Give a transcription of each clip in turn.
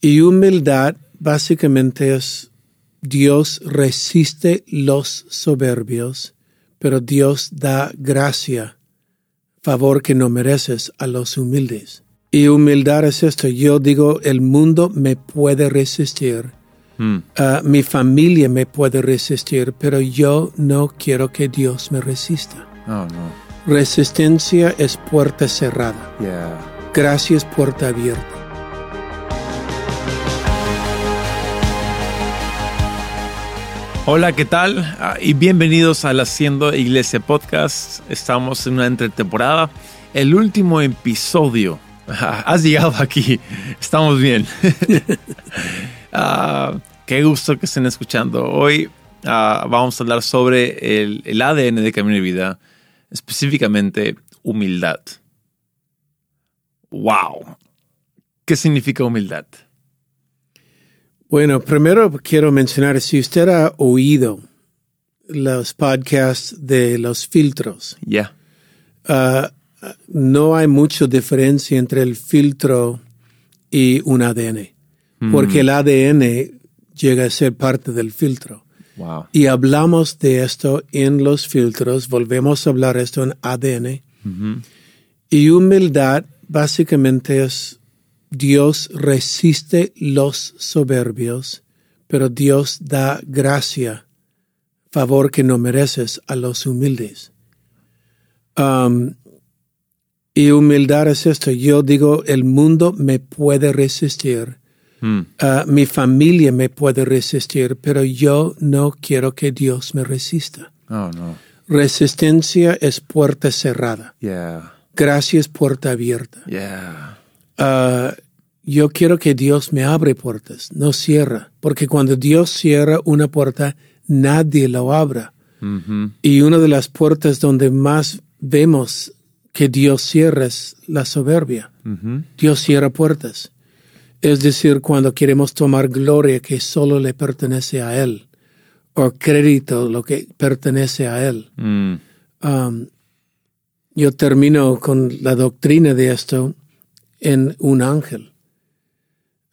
Y humildad básicamente es Dios resiste los soberbios, pero Dios da gracia, favor que no mereces a los humildes. Y humildad es esto. Yo digo, el mundo me puede resistir, Hmm. ah, mi familia me puede resistir, pero yo no quiero que Dios me resista. Oh, no. Resistencia es puerta cerrada. Yeah. Gracia es puerta abierta. Hola, ¿qué tal? Ah, y bienvenidos al Haciendo Iglesia Podcast. Estamos en una entretemporada. El último episodio. Ah, Has llegado aquí. Estamos bien. Ah, qué gusto que estén escuchando. Hoy vamos a hablar sobre el, el ADN de Camino de Vida, específicamente humildad. ¡Wow! ¿Qué significa humildad? Bueno, primero quiero mencionar, si usted ha oído los podcasts de los filtros, Ya. ah, no hay mucha diferencia entre el filtro y un ADN, porque el ADN llega a ser parte del filtro. Wow. Y hablamos de esto en los filtros, volvemos a hablar esto en ADN. Y humildad básicamente es Dios resiste los soberbios, pero Dios da gracia, favor que no mereces a los humildes. Um, y humildad es esto. Yo digo, el mundo me puede resistir, Mm. ah, mi familia me puede resistir, pero yo no quiero que Dios me resista. Oh, no. Resistencia es puerta cerrada. Yeah. Gracia es puerta abierta. Yeah. Ah, yo quiero que Dios me abre puertas, no cierra, porque cuando Dios cierra una puerta, nadie lo abra. Y una de las puertas donde más vemos que Dios cierra es la soberbia. Dios cierra puertas. Es decir, cuando queremos tomar gloria que solo le pertenece a Él, o crédito lo que pertenece a Él. Mm. Um, yo termino con la doctrina de esto en un ángel.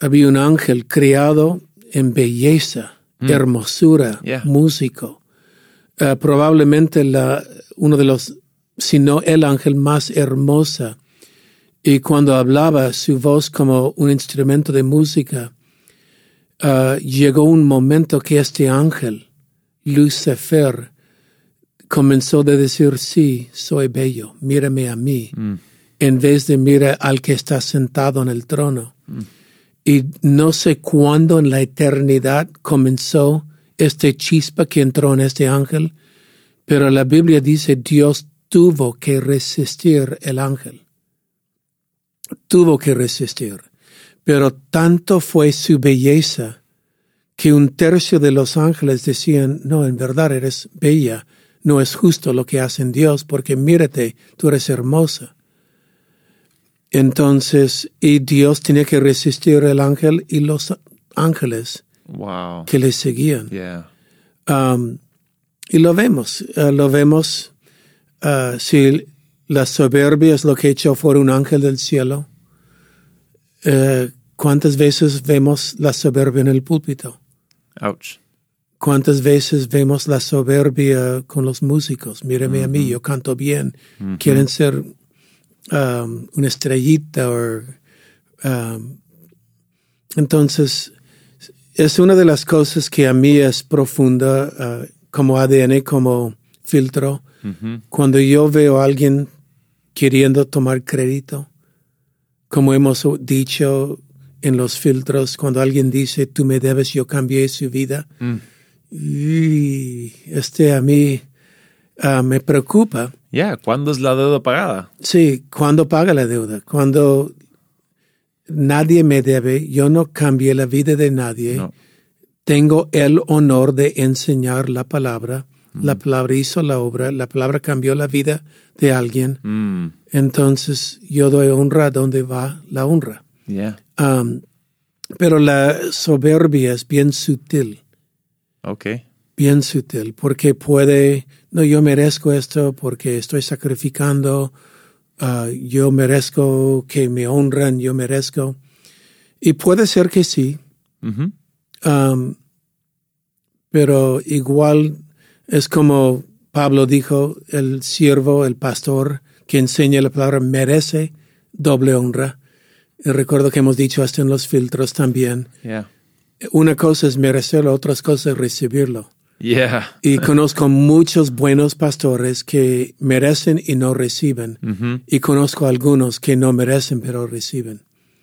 Había un ángel criado en belleza, hermosura, Yeah. músico. Uh, probablemente la, uno de los, si no el ángel más hermosa. Y cuando hablaba, su voz como un instrumento de música, uh, llegó un momento que este ángel, Lucifer, comenzó a decir, sí, soy bello, mírame a mí, en vez de mira al que está sentado en el trono. Y no sé cuándo en la eternidad comenzó este chispa que entró en este ángel, pero la Biblia dice Dios tuvo que resistir el ángel. Tuvo que resistir. Pero tanto fue su belleza que un tercio de los ángeles decían, no, en verdad eres bella, no es justo lo que hace en Dios, porque mírate, tú eres hermosa. Entonces, y Dios tenía que resistir el ángel y los ángeles Wow. que le seguían. Yeah. Um, y lo vemos, uh, lo vemos, uh, si la soberbia es lo que echó fuera un ángel del cielo, uh, ¿cuántas veces vemos la soberbia en el púlpito? Ouch. ¿Cuántas veces vemos la soberbia con los músicos? Mírame a mí, yo canto bien. Quieren ser um, una estrellita o... um, entonces, es una de las cosas que a mí es profunda uh, como ADN, como filtro. Cuando yo veo a alguien queriendo tomar crédito, como hemos dicho en los filtros, cuando alguien dice, tú me debes, yo cambié su vida, y este a mí ah, me preocupa. Yeah. ¿Cuándo es la deuda pagada? Sí, cuando paga la deuda, cuando nadie me debe, yo no cambié la vida de nadie, No. tengo el honor de enseñar la palabra, la palabra hizo la obra, la palabra cambió la vida de alguien, Mm. entonces yo doy honra donde va la honra. Yeah. Um, pero la soberbia es bien sutil. Bien sutil, porque puede, no, yo merezco esto porque estoy sacrificando, ah, yo merezco que me honran, yo merezco. Y puede ser que sí, um, pero igual es como Pablo dijo, el siervo, el pastor que enseña la palabra merece doble honra. Y recuerdo que hemos dicho hasta en los filtros también. Yeah. Una cosa es merecerlo, otra cosa es recibirlo. Yeah. Y conozco muchos buenos pastores que merecen y no reciben. Ujú. Y conozco algunos que no merecen pero reciben.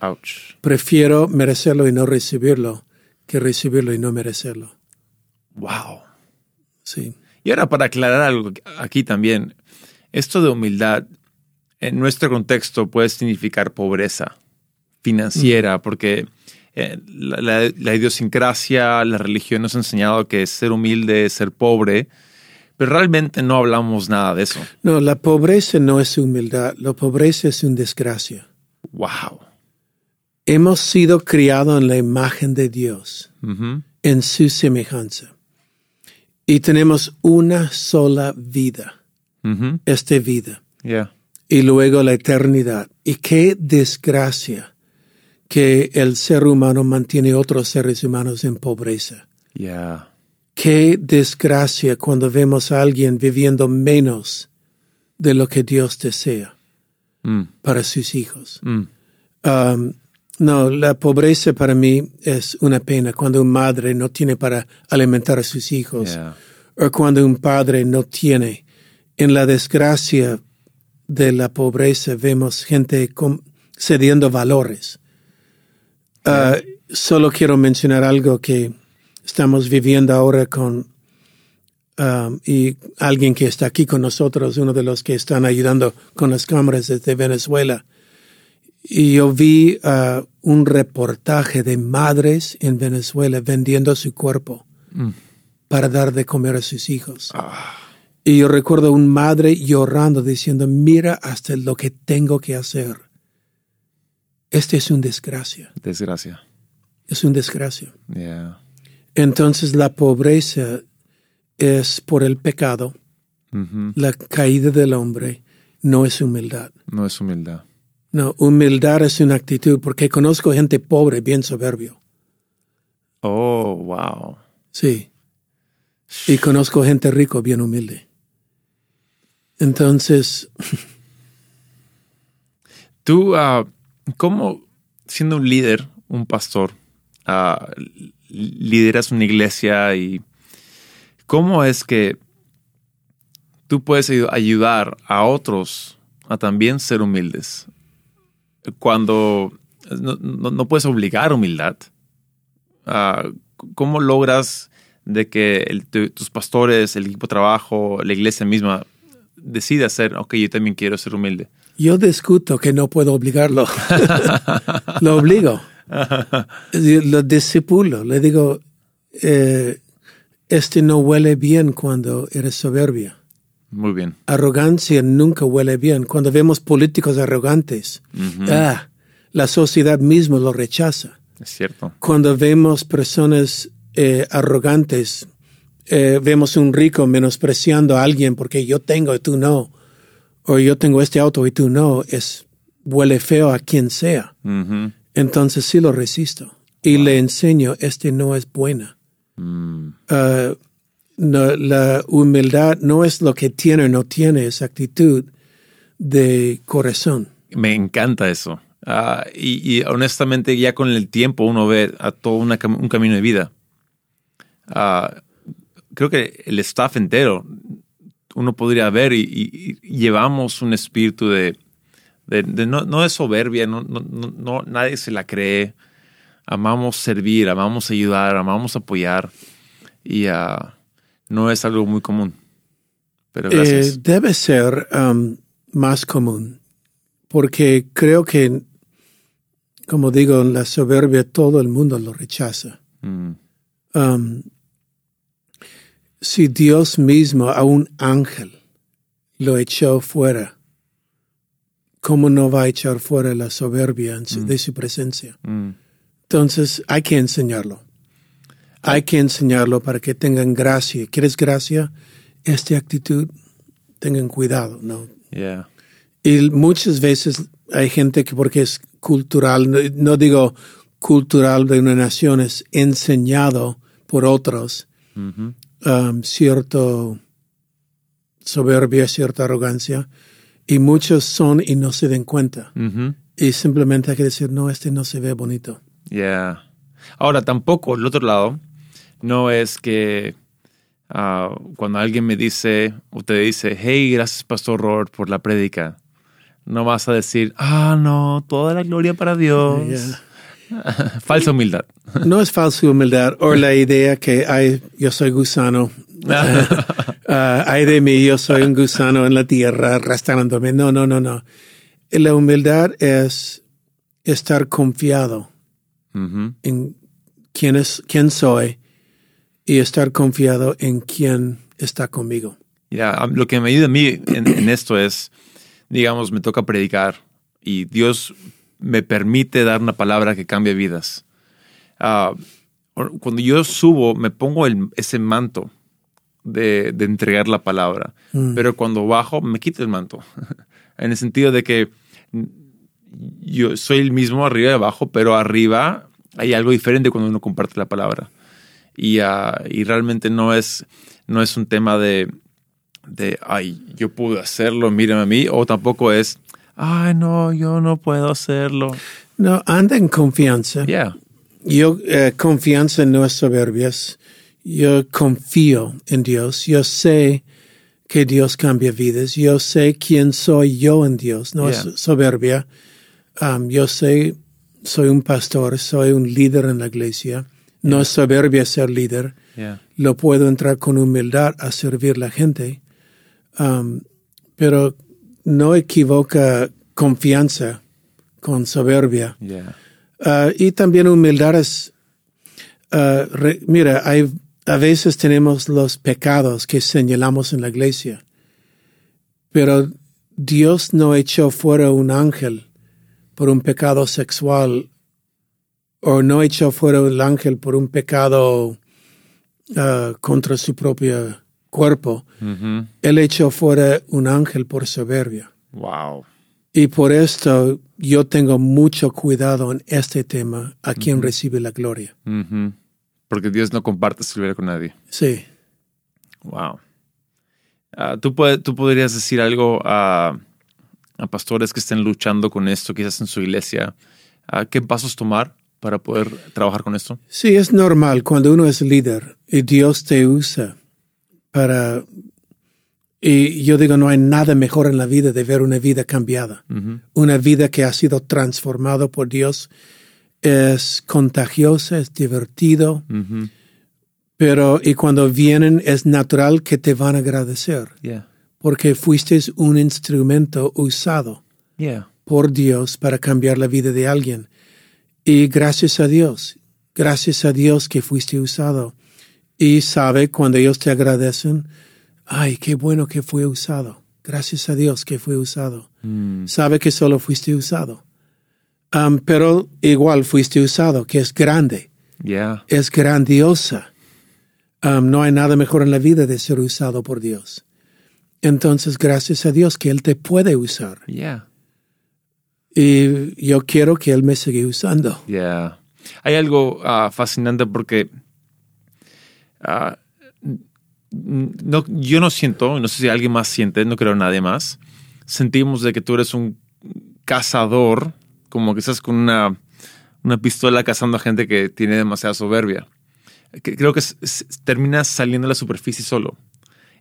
Ouch. Prefiero merecerlo y no recibirlo que recibirlo y no merecerlo. Wow. Sí. Y ahora para aclarar algo aquí también, esto de humildad en nuestro contexto puede significar pobreza financiera, porque eh, la, la- la idiosincrasia, la religión nos ha enseñado que ser humilde es ser pobre, pero realmente no hablamos nada de eso. No, la pobreza no es humildad, la pobreza es una desgracia. Wow. Hemos sido criados en la imagen de Dios, en su semejanza. Y tenemos una sola vida, Ujú. esta vida, Yeah. y luego la eternidad. Y qué desgracia que el ser humano mantiene otros seres humanos en pobreza. Yeah. Qué desgracia cuando vemos a alguien viviendo menos de lo que Dios desea Mm. para sus hijos. Mm. Um, no, la pobreza para mí es una pena cuando una madre no tiene para alimentar a sus hijos Yeah. o cuando un padre no tiene. En la desgracia de la pobreza vemos gente cediendo valores. Uh, solo quiero mencionar algo que estamos viviendo ahora con um, y alguien que está aquí con nosotros, uno de los que están ayudando con las cámaras desde Venezuela. Y yo vi uh, un reportaje de madres en Venezuela vendiendo su cuerpo Mm. para dar de comer a sus hijos. Ah. Y yo recuerdo una madre llorando diciendo, mira hasta lo que tengo que hacer. Este es un desgracia, Desgracia. es un desgracia. Yeah. Entonces la pobreza es por el pecado, Ujú. la caída del hombre, no es humildad. No es humildad. No, humildad es una actitud, porque conozco gente pobre, bien soberbio. Oh, wow. Sí. Y conozco gente rico, bien humilde. Entonces, Tú, ah, ¿cómo, siendo un líder, un pastor, ah, li- lideras una iglesia y cómo es que tú puedes ayu- ayudar a otros a también ser humildes? Cuando no, puedes obligar humildad, ah, ¿cómo logras de que tus pastores, el equipo de trabajo, la iglesia misma decida ser, ok, yo también quiero ser humilde? Yo discuto que no puedo obligarlo. lo obligo. Lo discipulo. Le digo, eh, este no huele bien cuando eres soberbia. Muy bien. Arrogancia nunca huele bien. Cuando vemos políticos arrogantes, ah, la sociedad misma lo rechaza. Es cierto. Cuando vemos personas eh, arrogantes, eh, vemos un rico menospreciando a alguien porque yo tengo y tú no, o yo tengo este auto y tú no, es huele feo a quien sea. Entonces sí lo resisto y le enseño, este no es buena. Mm, Ah, no, la humildad no es lo que tiene o no tiene, es actitud de corazón. Me encanta eso. Ah, y, y honestamente, ya con el tiempo uno ve a todo una un camino de vida. Ah, creo que el staff entero, uno podría ver y, y- y llevamos un espíritu de, de- de no, no de soberbia, no, no, no- no- nadie se la cree. Amamos servir, amamos ayudar, amamos apoyar. Y ah, no es algo muy común. Pero gracias. Eh, debe ser um, más común, porque creo que, como digo, la soberbia todo el mundo lo rechaza. Mm, Um, si Dios mismo a un ángel lo echó fuera, ¿cómo no va a echar fuera la soberbia su- de su presencia? mm. Entonces hay que enseñarlo. Hay que enseñarlo para que tengan gracia. ¿Quieres gracia? Esta actitud, tengan cuidado, ¿no? cultural de una nación es enseñado por otros Ujú. Um, cierto soberbia, cierta arrogancia, y muchos son y no se den cuenta. Y simplemente hay que decir, no, este no se ve bonito. Yeah. Ahora, tampoco, el otro lado, no es que ah, cuando alguien me dice o te dice, hey, gracias, Pastor Robert, por la prédica, no vas a decir, ah, no, toda la gloria para Dios. Yeah. Falsa humildad. No es falsa humildad o la idea que ay, yo soy gusano. Ah, ay de mí, yo soy un gusano en la tierra arrastrándome. No, no, no, no. La humildad es estar confiado en quién, es, quién soy y estar confiado en quién está conmigo. Ya, lo que me ayuda a mí en, en esto es, digamos, me toca predicar y Dios me permite dar una palabra que cambie vidas. Ah, cuando yo subo, me pongo el- ese manto de, de entregar la palabra, pero cuando bajo, me quito el manto. en el sentido de que yo soy el mismo arriba y abajo, pero arriba hay algo diferente cuando uno comparte la palabra. Y, ah, y realmente no es, no es un tema de, de, ay, yo pude hacerlo, mírame a mí, o tampoco es, ay, no, yo no puedo hacerlo. No, anda en confianza. Yeah. Yo, eh, confianza no es soberbias. Yo confío en Dios. Yo sé que Dios cambia vidas. Yo sé quién soy yo en Dios. No Yeah. es soberbia. Um, yo sé, soy un pastor, soy un líder en la iglesia. No es soberbia ser líder. Yeah. Lo puedo entrar con humildad a servir la gente. Um, pero no equivoca confianza con soberbia. Yeah. Ah, y también humildad es, ah, re- mira, hay, a veces tenemos los pecados que señalamos en la iglesia, pero Dios no echó fuera un ángel por un pecado sexual o no echó fuera el ángel por un pecado ah, contra su propio cuerpo. Ujú. Él echó fuera un ángel por soberbia. Wow. Y por esto yo tengo mucho cuidado en este tema, a quien recibe la gloria. Ujú. Porque Dios no comparte su gloria con nadie. Sí. Wow. Ah, ¿tú, ¿Tú podrías decir algo a, a pastores que estén luchando con esto, quizás en su iglesia? Ah, ¿Qué pasos tomar para poder trabajar con esto? Sí, es normal cuando uno es líder y Dios te usa para... Y yo digo, no hay nada mejor en la vida de ver una vida cambiada. Una vida que ha sido transformada por Dios es contagiosa, es divertido, pero y cuando vienen es natural que te van a agradecer Yeah. porque fuiste un instrumento usado. Yeah. por Dios para cambiar la vida de alguien. Y gracias a Dios, gracias a Dios que fuiste usado. Y sabe cuando ellos te agradecen, ay, qué bueno que fue usado. Gracias a Dios que fue usado. Mm. Sabe que solo fuiste usado. Um, pero igual fuiste usado, que es grande, Yeah. es grandiosa. Um, no hay nada mejor en la vida de ser usado por Dios. Entonces, gracias a Dios que Él te puede usar. Yeah. Y yo quiero que Él me siga usando. Yeah. Hay algo ah, fascinante porque ah, no, yo no siento, no sé si alguien más siente, no creo nadie más, sentimos de que tú eres un cazador, como que estás con una, una pistola cazando a gente que tiene demasiada soberbia. Que- Creo que terminas saliendo a la superficie solo.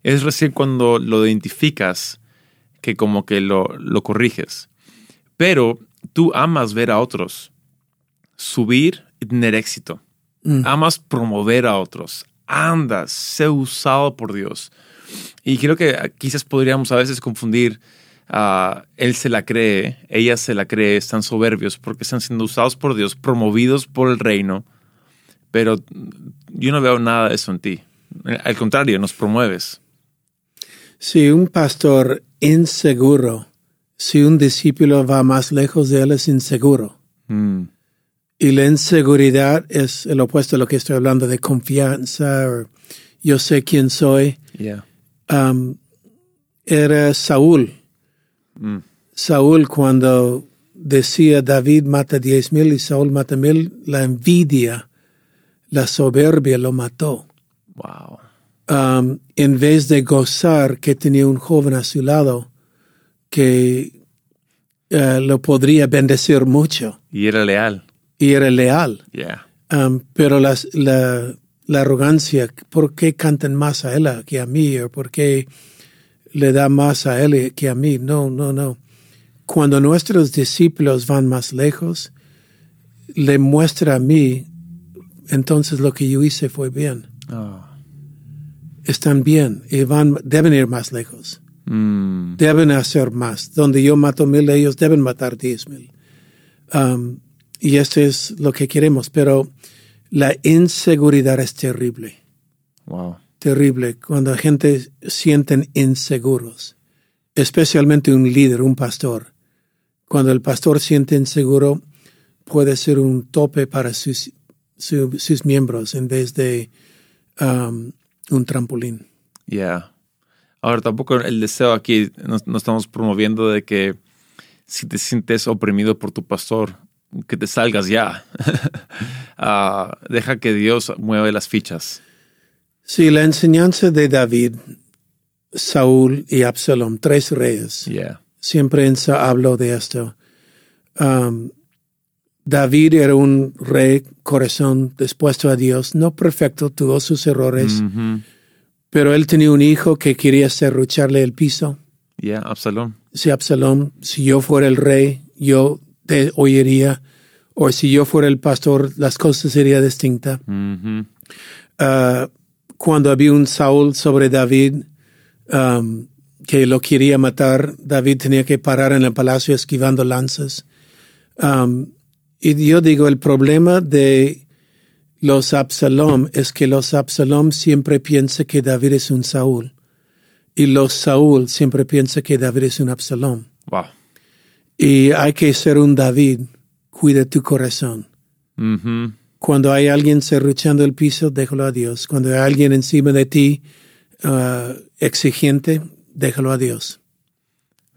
Es recién cuando lo identificas que como que lo, lo corriges. Pero tú amas ver a otros subir y tener éxito. Amas promover a otros. Andas, sé usado por Dios. Y creo que quizás podríamos a veces confundir, ah, él se la cree, ella se la cree, están soberbios porque están siendo usados por Dios, promovidos por el reino, pero yo no veo nada de eso en ti. Al contrario, nos promueves. Si un pastor inseguro, si un discípulo va más lejos de él, es inseguro. Mm, Y la inseguridad es el opuesto a lo que estoy hablando de confianza. o yo sé quién soy. yeah. Um, era Saúl. Mm, Saúl cuando decía David mata diez mil y Saúl mata mil, la envidia, la soberbia lo mató. Wow. Um, en vez de gozar que tenía un joven a su lado que eh, lo podría bendecir mucho Y era leal. Y era leal. Yeah. Um, pero las- la, la arrogancia, ¿por qué cantan más a él que a mí? ¿O por qué le da más a él que a mí? No, no, no. Cuando nuestros discípulos van más lejos, le muestra a mí, entonces lo que yo hice fue bien. Oh. Están bien y van, deben ir más lejos. Mm. Deben hacer más. Donde yo mato mil, ellos deben matar diez mil. Um, y esto es lo que queremos. Pero la inseguridad es terrible. Wow. Terrible. Cuando la gente sienten inseguros. Especialmente un líder, un pastor. Cuando el pastor siente inseguro, puede ser un tope para sus, su- sus miembros en vez de um, un trampolín. Yeah. Ahora, tampoco el deseo aquí, no, no estamos promoviendo de que si te sientes oprimido por tu pastor, que te salgas ya. Ah, deja que Dios mueva las fichas. Sí, la enseñanza de David, Saúl y Absalom, tres reyes. Yeah. Siempre en Sa- hablo de esto. Um, David era un rey corazón dispuesto a Dios, no perfecto, tuvo sus errores, Ujú. pero él tenía un hijo que quería serrucharle el piso. Yeah, Absalón. Si Absalom, si yo fuera el rey, yo te oiría, o si yo fuera el pastor, las cosas serían distintas. Ah, cuando había un Saúl sobre David um, que lo quería matar, David tenía que parar en el palacio esquivando lanzas. Um, y yo digo, el problema de los Absalom es que los Absalom siempre piensan que David es un Saúl. Y los Saúl siempre piensan que David es un Absalom. Wow. Y hay que ser un David. Cuida tu corazón. Cuando hay alguien serruchando el piso, déjalo a Dios. Cuando hay alguien encima de ti ah, exigente, déjalo a Dios.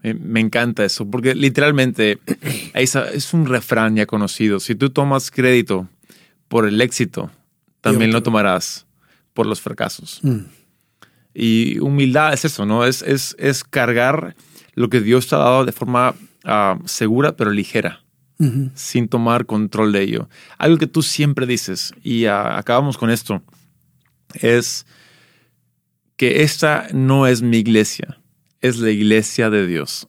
Me, encanta eso, porque literalmente es un refrán ya conocido. Si tú tomas crédito por el éxito, también lo tomarás por los fracasos. Mm. Y humildad es eso, ¿no? Es, es, es cargar lo que Dios te ha dado de forma ah, segura, pero ligera, sin tomar control de ello. Algo que tú siempre dices, y ah, acabamos con esto, es que esta no es mi iglesia, es la iglesia de Dios.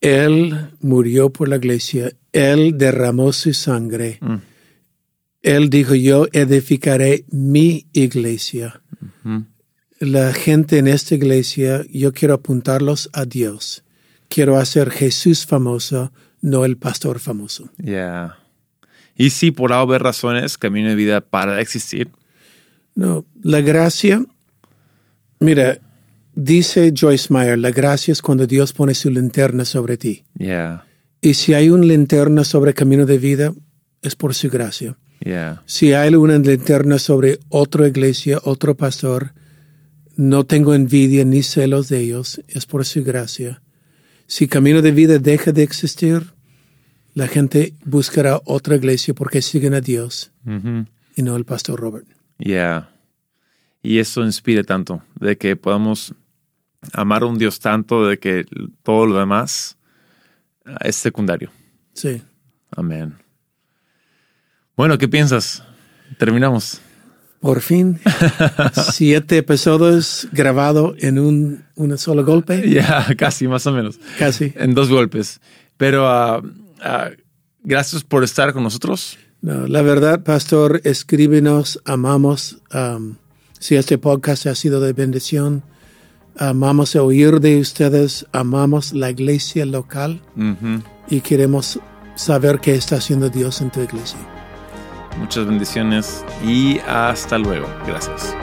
Él murió por la iglesia. Él derramó su sangre. Mm. Él dijo, yo edificaré mi iglesia. La gente en esta iglesia, yo quiero apuntarlos a Dios. Quiero hacer Jesús famoso, no el pastor famoso. Ya. Y si por haber razones Camino de Vida para de existir, No, la gracia, mira, dice Joyce Meyer, la gracia es cuando Dios pone su linterna sobre ti. ya, Y si hay una linterna sobre camino de vida, es por su gracia. ya, Si hay una linterna sobre otra iglesia, otro pastor, no tengo envidia ni celos de ellos, es por su gracia. Si camino de vida deja de existir, la gente buscará otra iglesia porque siguen a Dios y no al pastor Robert. ya. Y eso inspira tanto, de que podamos amar a un Dios tanto, de que todo lo demás ah, es secundario. Sí. Amén. Bueno, ¿qué piensas? Terminamos. Por fin, siete episodios grabados en un, un solo golpe, Ya, casi, más o menos. casi. En dos golpes. Pero ah, ah, gracias por estar con nosotros. No, la verdad, pastor, escríbenos, amamos. um, si este podcast ha sido de bendición, amamos oír de ustedes, amamos la iglesia local y queremos saber qué está haciendo Dios en tu iglesia. Muchas bendiciones y hasta luego. Gracias.